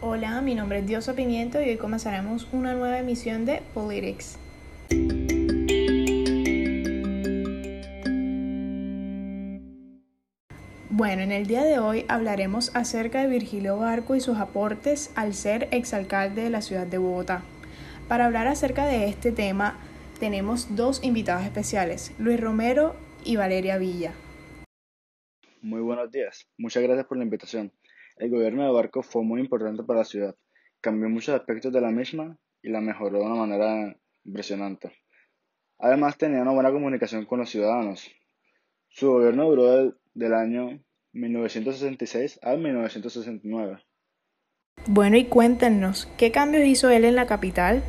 Hola, mi nombre es Diosa Pimiento y hoy comenzaremos una nueva emisión de Politics. Bueno, en el día de hoy hablaremos acerca de Virgilio Barco y sus aportes al ser exalcalde de la ciudad de Bogotá. Para hablar acerca de este tema tenemos dos invitados especiales, Luis Romero y Valeria Villa. Muy buenos días, muchas gracias por la invitación. El gobierno de Barco fue muy importante para la ciudad, cambió muchos aspectos de la misma y la mejoró de una manera impresionante. Además tenía una buena comunicación con los ciudadanos. Su gobierno duró del, año 1966 al 1969. Bueno, y cuéntenos, ¿qué cambios hizo él en la capital?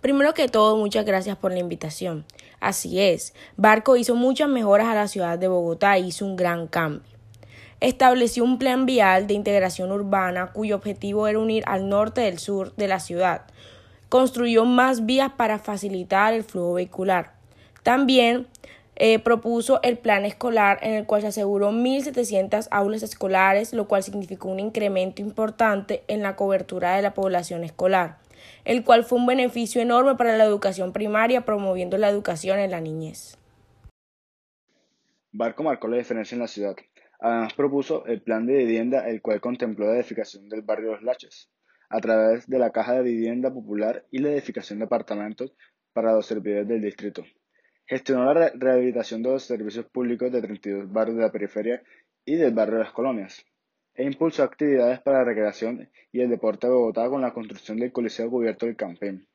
Primero que todo, muchas gracias por la invitación. Así es, Barco hizo muchas mejoras a la ciudad de Bogotá y hizo un gran cambio estableció un plan vial de integración urbana cuyo objetivo era unir al norte del sur de la ciudad. Construyó más vías para facilitar el flujo vehicular. También eh, propuso el plan escolar en el cual se aseguró 1.700 aulas escolares, lo cual significó un incremento importante en la cobertura de la población escolar, el cual fue un beneficio enorme para la educación primaria, promoviendo la educación en la niñez. Barco marcó la diferencia en la ciudad. Además propuso el plan de vivienda, el cual contempló la edificación del barrio Los Laches, a través de la Caja de Vivienda Popular y la edificación de apartamentos para los servidores del distrito. Gestionó la rehabilitación de los servicios públicos de 32 barrios de la periferia y del barrio de las colonias, e impulsó actividades para la recreación y el deporte de Bogotá con la construcción del Coliseo Cubierto del Campín.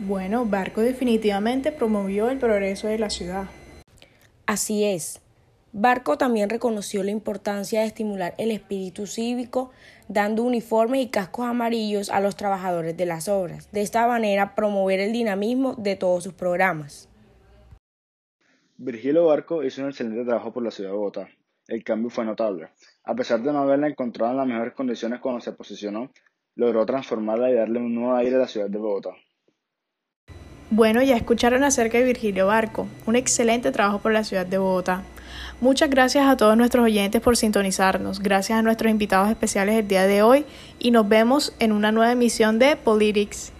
Bueno, Barco definitivamente promovió el progreso de la ciudad. Así es. Barco también reconoció la importancia de estimular el espíritu cívico, dando uniformes y cascos amarillos a los trabajadores de las obras. De esta manera, promover el dinamismo de todos sus programas. Virgilio Barco hizo un excelente trabajo por la ciudad de Bogotá. El cambio fue notable. A pesar de no haberla encontrado en las mejores condiciones cuando se posicionó, logró transformarla y darle un nuevo aire a la ciudad de Bogotá. Bueno, ya escucharon acerca de Virgilio Barco, un excelente trabajo por la ciudad de Bogotá. Muchas gracias a todos nuestros oyentes por sintonizarnos, gracias a nuestros invitados especiales el día de hoy y nos vemos en una nueva emisión de Politics.